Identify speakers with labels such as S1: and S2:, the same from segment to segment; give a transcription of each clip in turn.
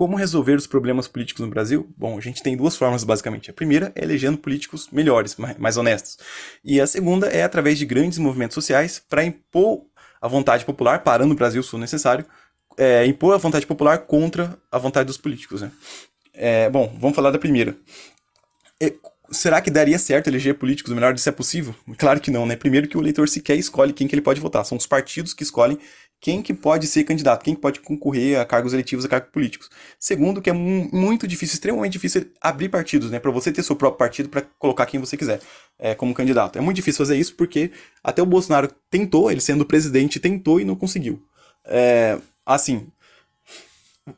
S1: como resolver os problemas políticos no Brasil? Bom, a gente tem duas formas basicamente. A primeira é elegendo políticos melhores, mais honestos. E a segunda é através de grandes movimentos sociais para impor a vontade popular, parando o Brasil se for necessário, é, impor a vontade popular contra a vontade dos políticos. Né? É, bom, vamos falar da primeira. É, será que daria certo eleger políticos melhores? Isso é possível? Claro que não, né? Primeiro que o eleitor sequer escolhe quem que ele pode votar. São os partidos que escolhem quem que pode ser candidato, quem que pode concorrer a cargos eletivos, a cargos políticos. Segundo, que é muito difícil, extremamente difícil abrir partidos, né? Para você ter seu próprio partido para colocar quem você quiser é, como candidato. É muito difícil fazer isso porque até o Bolsonaro tentou, ele sendo presidente, tentou e não conseguiu. É, assim,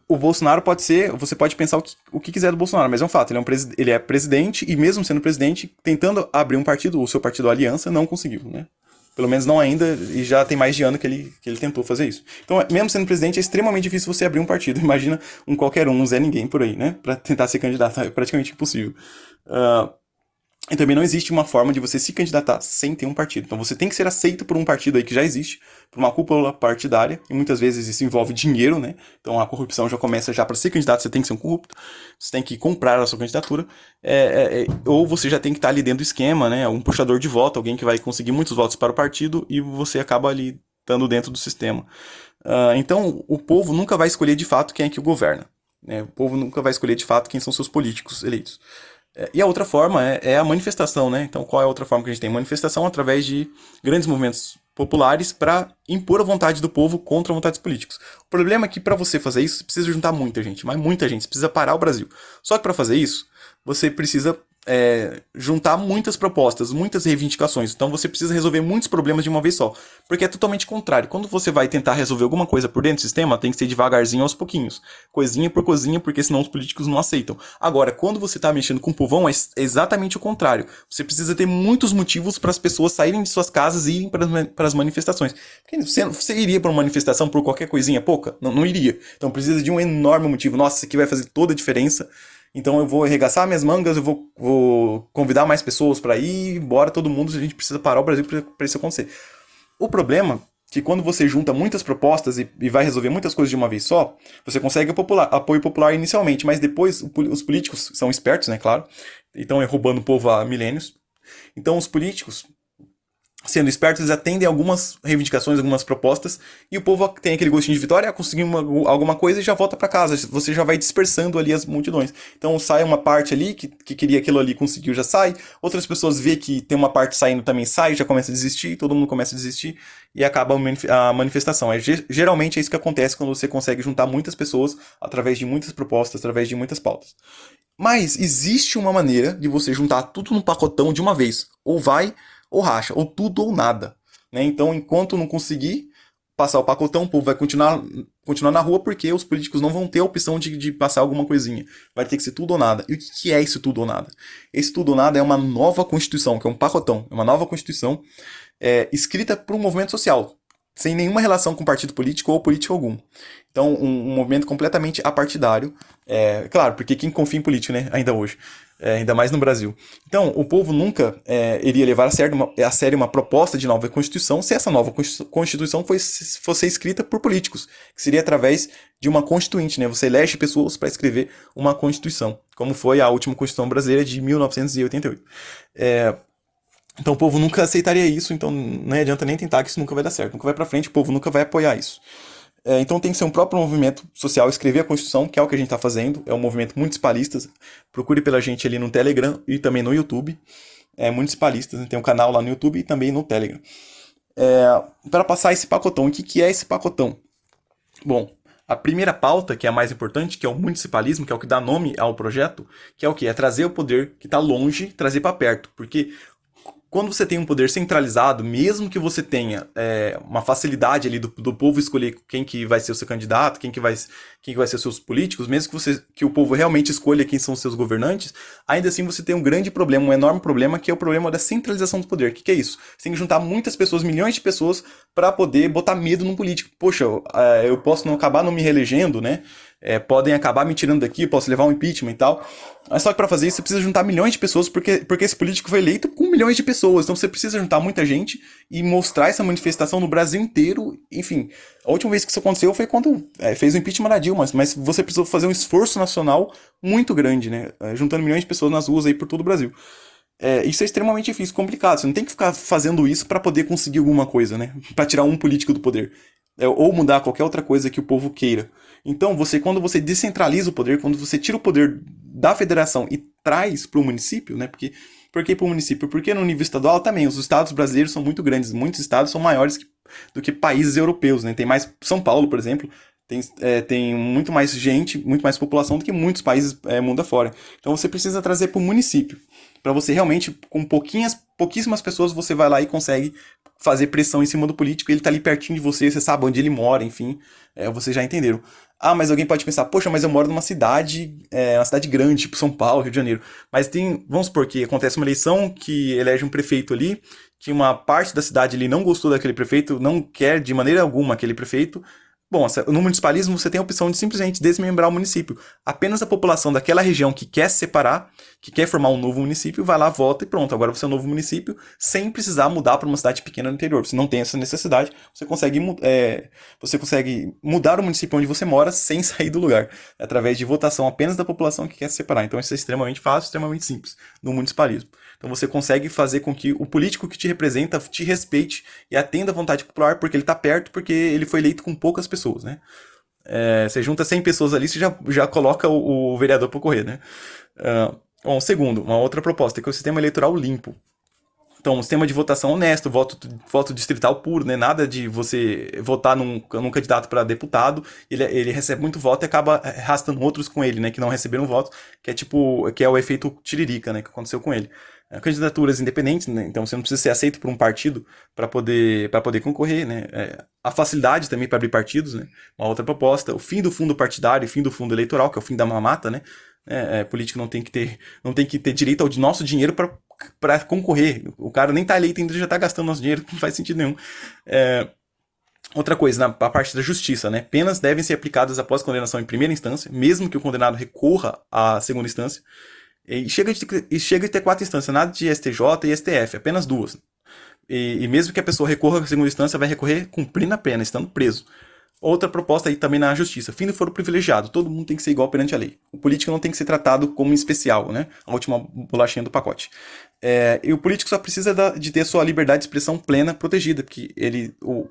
S1: o Bolsonaro pode ser, você pode pensar o que, o que quiser do Bolsonaro, mas é um fato, ele é, um ele é presidente e mesmo sendo presidente, tentando abrir um partido, o seu partido Aliança, não conseguiu, né? Pelo menos não ainda, e já tem mais de ano que ele, que ele tentou fazer isso. Então, mesmo sendo presidente, é extremamente difícil você abrir um partido. Imagina um qualquer um, um Zé Ninguém por aí, né? Pra tentar ser candidato, é praticamente impossível. Uh, e também não existe uma forma de você se candidatar sem ter um partido. Então você tem que ser aceito por um partido aí que já existe, por uma cúpula partidária, e muitas vezes isso envolve dinheiro, né? Então a corrupção já começa já para ser candidato, você tem que ser um corrupto, você tem que comprar a sua candidatura, é, é, é, ou você já tem que estar ali dentro do esquema, né? Um puxador de voto, alguém que vai conseguir muitos votos para o partido e você acaba ali estando dentro do sistema. Uh, então o povo nunca vai escolher de fato quem é que o governa. Né? O povo nunca vai escolher de fato quem são seus políticos eleitos. É, e a outra forma é, é, a manifestação, né? Então, qual é a outra forma que a gente tem? Manifestação através de grandes movimentos populares para impor a vontade do povo contra a vontade dos políticos. O problema é que para você fazer isso, você precisa juntar muita gente, mas muita gente, você precisa parar o Brasil. Só que para fazer isso, você precisa é, juntar muitas propostas, muitas reivindicações. Então você precisa resolver muitos problemas de uma vez só. Porque é totalmente contrário. Quando você vai tentar resolver alguma coisa por dentro do sistema, tem que ser devagarzinho aos pouquinhos. Coisinha por coisinha, porque senão os políticos não aceitam. Agora, quando você está mexendo com o povão, é exatamente o contrário. Você precisa ter muitos motivos para as pessoas saírem de suas casas e irem para as manifestações. Você, você iria para uma manifestação por qualquer coisinha pouca? Não, não iria. Então precisa de um enorme motivo. Nossa, isso aqui vai fazer toda a diferença então eu vou arregaçar minhas mangas, eu vou, vou convidar mais pessoas para ir, bora todo mundo, a gente precisa parar o Brasil para isso acontecer. O problema é que quando você junta muitas propostas e, e, vai resolver muitas coisas de uma vez só, você consegue popular, apoio popular inicialmente, mas depois os políticos são espertos, né, claro, e estão roubando o povo há milênios. Então os políticos sendo espertos, eles atendem algumas reivindicações, algumas propostas, e o povo tem aquele gostinho de vitória, conseguir uma, alguma coisa e já volta para casa. Você já vai dispersando ali as multidões. Então sai uma parte ali que, que queria aquilo ali, conseguiu, já sai. Outras pessoas vê que tem uma parte saindo também sai, já começa a desistir, todo mundo começa a desistir e acaba a manifestação. É, geralmente é isso que acontece quando você consegue juntar muitas pessoas através de muitas propostas, através de muitas pautas. Mas existe uma maneira de você juntar tudo num pacotão de uma vez. Ou vai ou racha, ou tudo ou nada. Né? Então, enquanto não conseguir passar o pacotão, o povo vai continuar, continuar na rua porque os políticos não vão ter a opção de, de passar alguma coisinha. Vai ter que ser tudo ou nada. E o que é esse tudo ou nada? Esse tudo ou nada é uma nova constituição, que é um pacotão. É uma nova constituição é, escrita por um movimento social, sem nenhuma relação com partido político ou político algum. Então, um, um movimento completamente apartidário. É, claro, porque quem confia em político, né, ainda hoje é, ainda mais no Brasil. Então, o povo nunca é, iria levar a sério, uma, a sério uma proposta de nova Constituição se essa nova Constituição fosse, fosse escrita por políticos, que seria através de uma constituinte, né? Você elege pessoas para escrever uma Constituição, como foi a última Constituição brasileira de 1988. É, então, o povo nunca aceitaria isso, então não adianta nem tentar que isso nunca vai dar certo, nunca vai para frente, o povo nunca vai apoiar isso. É, então tem que ser um próprio movimento social escrever a Constituição, que é o que a gente está fazendo. É um movimento municipalista. Procure pela gente ali no Telegram e também no YouTube. É municipalistas, né? tem um canal lá no YouTube e também no Telegram. É, para passar esse pacotão, o que, que é esse pacotão? Bom, a primeira pauta, que é a mais importante, que é o municipalismo, que é o que dá nome ao projeto, que é o que? É trazer o poder que está longe, trazer para perto. Porque quando você tem um poder centralizado, mesmo que você tenha é, uma facilidade ali do, do, povo escolher quem que vai ser o seu candidato, quem que vai, quem que vai ser os seus políticos, mesmo que, você, que o povo realmente escolha quem são os seus governantes, ainda assim você tem um grande problema, um enorme problema, que é o problema da centralização do poder. O que, que é isso? Você tem que juntar muitas pessoas, milhões de pessoas, para poder botar medo no político. Poxa, eu, é, eu posso não acabar não me reelegendo, né? É, podem acabar me tirando daqui, posso levar um impeachment e tal. Mas só que para fazer isso você precisa juntar milhões de pessoas, porque, porque esse político foi eleito com milhões de pessoas. Então você precisa juntar muita gente e mostrar essa manifestação no Brasil inteiro. Enfim, a última vez que isso aconteceu foi quando é, fez o impeachment da Dilma, mas você precisou fazer um esforço nacional muito grande, né? É, juntando milhões de pessoas nas ruas aí por todo o Brasil. É, isso é extremamente difícil, complicado. Você não tem que ficar fazendo isso para poder conseguir alguma coisa, né? Para tirar um político do poder. É, ou mudar qualquer outra coisa que o povo queira. Então, você, quando você descentraliza o poder, quando você tira o poder da federação e traz para o município, né? Porque, por que para o município? Porque no nível estadual também, os estados brasileiros são muito grandes, muitos estados são maiores do que países europeus, né? Tem mais, São Paulo, por exemplo, tem, é, tem muito mais gente, muito mais população do que muitos países é, mundo afora. Então você precisa trazer para o município. Para você realmente, com pouquinhas, pouquíssimas pessoas, você vai lá e consegue fazer pressão em cima do político, ele tá ali pertinho de você, você sabe onde ele mora, enfim, é, vocês já entenderam. Ah, mas alguém pode pensar, poxa, mas eu moro numa cidade, é, uma cidade grande, tipo São Paulo, Rio de Janeiro. Mas tem, vamos supor que acontece uma eleição que elege um prefeito ali, que uma parte da cidade ali não gostou daquele prefeito, não quer de maneira alguma aquele prefeito, Bom, no municipalismo você tem a opção de simplesmente desmembrar o município. Apenas a população daquela região que quer se separar, que quer formar um novo município, vai lá, vota e pronto. Agora você é um novo município sem precisar mudar para uma cidade pequena no interior. Você não tem essa necessidade, você consegue, é, você consegue mudar o município onde você mora sem sair do lugar, através de votação apenas da população que quer se separar. Então isso é extremamente fácil, extremamente simples no municipalismo. Então você consegue fazer com que o político que te representa te respeite e atenda à vontade popular, porque ele está perto, porque ele foi eleito com poucas pessoas, né? É, você junta 100 pessoas ali, você já, já coloca o, o vereador para correr, né? Uh, bom, segundo, uma outra proposta é que o sistema eleitoral limpo. Então, um sistema de votação honesto, voto, voto distrital puro, né? Nada de você votar num, num candidato para deputado, ele, ele recebe muito voto e acaba arrastando outros com ele, né? Que não receberam voto, que é tipo, que é o efeito tiririca, né? Que aconteceu com ele. Candidaturas independentes, né? então você não precisa ser aceito por um partido para poder, poder concorrer. Né? É, a facilidade também para abrir partidos, né? uma outra proposta. O fim do fundo partidário e fim do fundo eleitoral, que é o fim da mamata. Né? É, é, político não tem que ter, não tem que ter direito ao nosso dinheiro para concorrer. O cara nem está eleito ainda já está gastando nosso dinheiro, não faz sentido nenhum. É, Outra coisa, na parte da justiça, né? Penas devem ser aplicadas após condenação em primeira instância, mesmo que o condenado recorra à segunda instância. E chega, de, e chega de ter quatro instâncias, nada de STJ e STF, apenas duas. E, e, mesmo que a pessoa recorra à segunda instância, vai recorrer cumprindo a pena, estando preso. Outra proposta aí também na justiça, fim do foro privilegiado, todo mundo tem que ser igual perante a lei. O político não tem que ser tratado como especial, né? A última bolachinha do pacote. É, e o político só precisa da, de ter sua liberdade de expressão plena protegida, porque ele, o,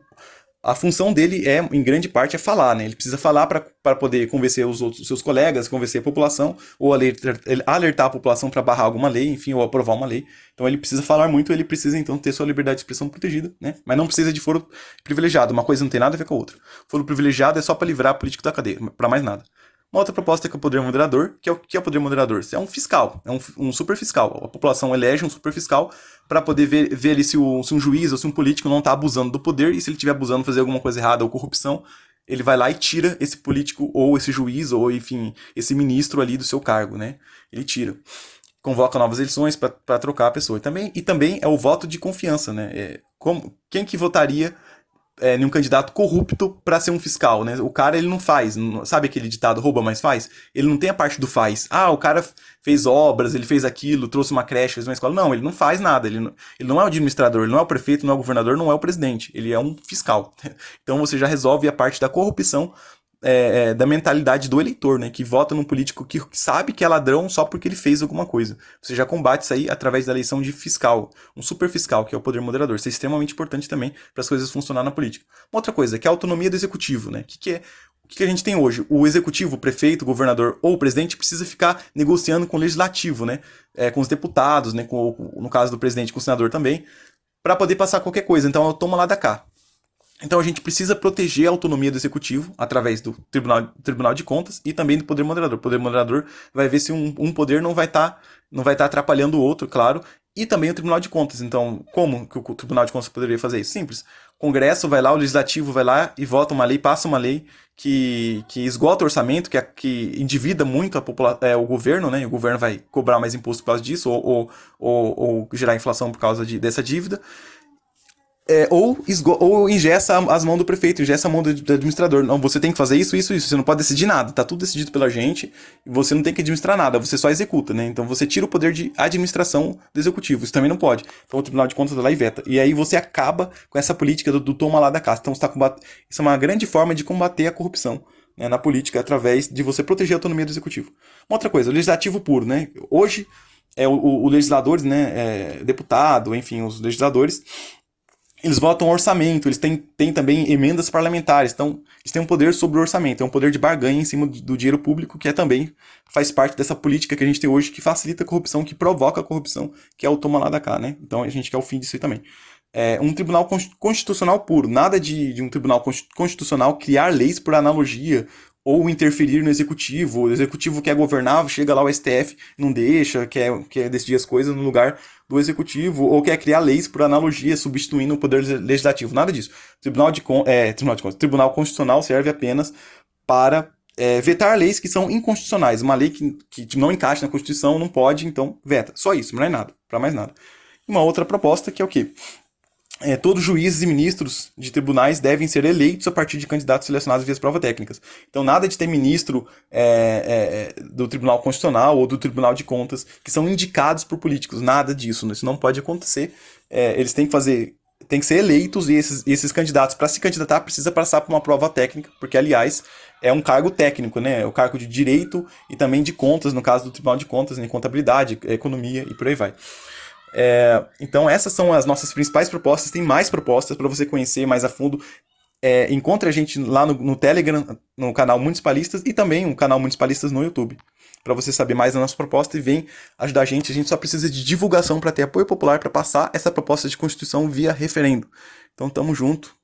S1: a função dele é, em grande parte, é falar, né? Ele precisa falar para poder convencer os outros seus colegas, convencer a população, ou alertar, alertar a população para barrar alguma lei, enfim, ou aprovar uma lei. Então ele precisa falar muito, ele precisa então ter sua liberdade de expressão protegida, né? Mas não precisa de foro privilegiado. Uma coisa não tem nada a ver com a outra. Foro privilegiado é só para livrar político da cadeia, para mais nada. Uma outra proposta é que o poder moderador, que é o que é o poder moderador? É um fiscal, é um, um super fiscal. A população elege um super fiscal para poder ver, ver ali se, o, se um juiz ou se um político não está abusando do poder e se ele estiver abusando, fazer alguma coisa errada ou corrupção, ele vai lá e tira esse político ou esse juiz ou enfim esse ministro ali do seu cargo, né? Ele tira convoca novas eleições para trocar a pessoa. E também, e também é o voto de confiança, né? É, como, quem que votaria é, nenhum candidato corrupto para ser um fiscal, né? O cara ele não faz, sabe aquele ditado rouba mas faz? Ele não tem a parte do faz. Ah, o cara fez obras, ele fez aquilo, trouxe uma creche, fez uma escola. Não, ele não faz nada. Ele não, ele não é o administrador, ele não é o prefeito, não é o governador, não é o presidente. Ele é um fiscal. Então você já resolve a parte da corrupção é, é, da mentalidade do eleitor, né? Que vota num político que sabe que é ladrão só porque ele fez alguma coisa. Você já combate isso aí através da eleição de fiscal, um super fiscal, que é o poder moderador. Isso é extremamente importante também para as coisas funcionarem na política. Uma outra coisa, que é a autonomia do executivo, né? O que, que é o que a gente tem hoje? O executivo, o prefeito, o governador ou o presidente precisa ficar negociando com o legislativo, né? É, com os deputados, né? Com, no caso do presidente, com o senador também, para poder passar qualquer coisa. Então, eu tomo lá da cá. Então a gente precisa proteger a autonomia do executivo através do Tribunal, Tribunal de Contas e também do poder moderador. O poder moderador vai ver se um, um poder não vai estar tá, não vai tá atrapalhando o outro, claro, e também o Tribunal de Contas. Então, como que o Tribunal de Contas poderia fazer isso? Simples. O Congresso vai lá, o Legislativo vai lá e vota uma lei, passa uma lei que, que esgota o orçamento, que, que endivida muito a popula é, o governo, né? E o governo vai cobrar mais imposto por causa disso, ou, ou, ou, ou gerar inflação por causa de, dessa dívida é, ou, ou ingessa as mãos do prefeito, ingessa a mão do, do, administrador. Não, você tem que fazer isso, isso, isso. Você não pode decidir nada. Tá tudo decidido pela gente você não tem que administrar nada. Você só executa, né? Então você tira o poder de administração do executivo. Isso também não pode. Então o Tribunal de Contas vai lá e veta. E aí você acaba com essa política do, do toma lá da casa. Então você tá combat... isso é uma grande forma de combater a corrupção. Né, na política, através de você proteger a autonomia do executivo. Uma outra coisa, o legislativo puro, né? Hoje, é, o, o legislador, né, é, deputado, enfim, os legisladores, eles votam orçamento, eles têm, têm também emendas parlamentares, então eles têm um poder sobre o orçamento, é um poder de barganha em cima do, do, dinheiro público, que é também faz parte dessa política que a gente tem hoje, que facilita a corrupção, que provoca a corrupção, que é o toma lá da cá, né? Então a gente quer o fim disso aí também. É um tribunal constitucional puro, nada de, de um tribunal constitucional criar leis por analogia ou interferir no executivo. O executivo quer governar, chega lá o STF, não deixa, quer, quer decidir as coisas no lugar do executivo, ou quer criar leis por analogia, substituindo o poder legislativo. Nada disso. Tribunal, de, é, Tribunal, de, Tribunal Constitucional serve apenas para é, vetar leis que são inconstitucionais. Uma lei que, que não encaixa na Constituição não pode, então veta. Só isso, não é nada, para mais nada. Uma outra proposta que é o quê? É, todos juízes e ministros de tribunais devem ser eleitos a partir de candidatos selecionados via provas técnicas. Então, nada de ter ministro é, é, do Tribunal Constitucional ou do Tribunal de Contas que são indicados por políticos. Nada disso. Isso não pode acontecer. É, eles têm que fazer. Tem que ser eleitos e esses, esses candidatos, para se candidatar, precisa passar por uma prova técnica, porque, aliás, é um cargo técnico, né? É o cargo de direito e também de contas, no caso do Tribunal de Contas, em né? contabilidade, economia e por aí vai. É, então essas são as nossas principais propostas. Tem mais propostas para você conhecer mais a fundo. É, encontre a gente lá no, no, Telegram, no canal Municipalistas e também o canal Municipalistas no YouTube. Para você saber mais da nossa proposta e vem ajudar a gente. A gente só precisa de divulgação para ter apoio popular para passar essa proposta de Constituição via referendo. Então tamo junto.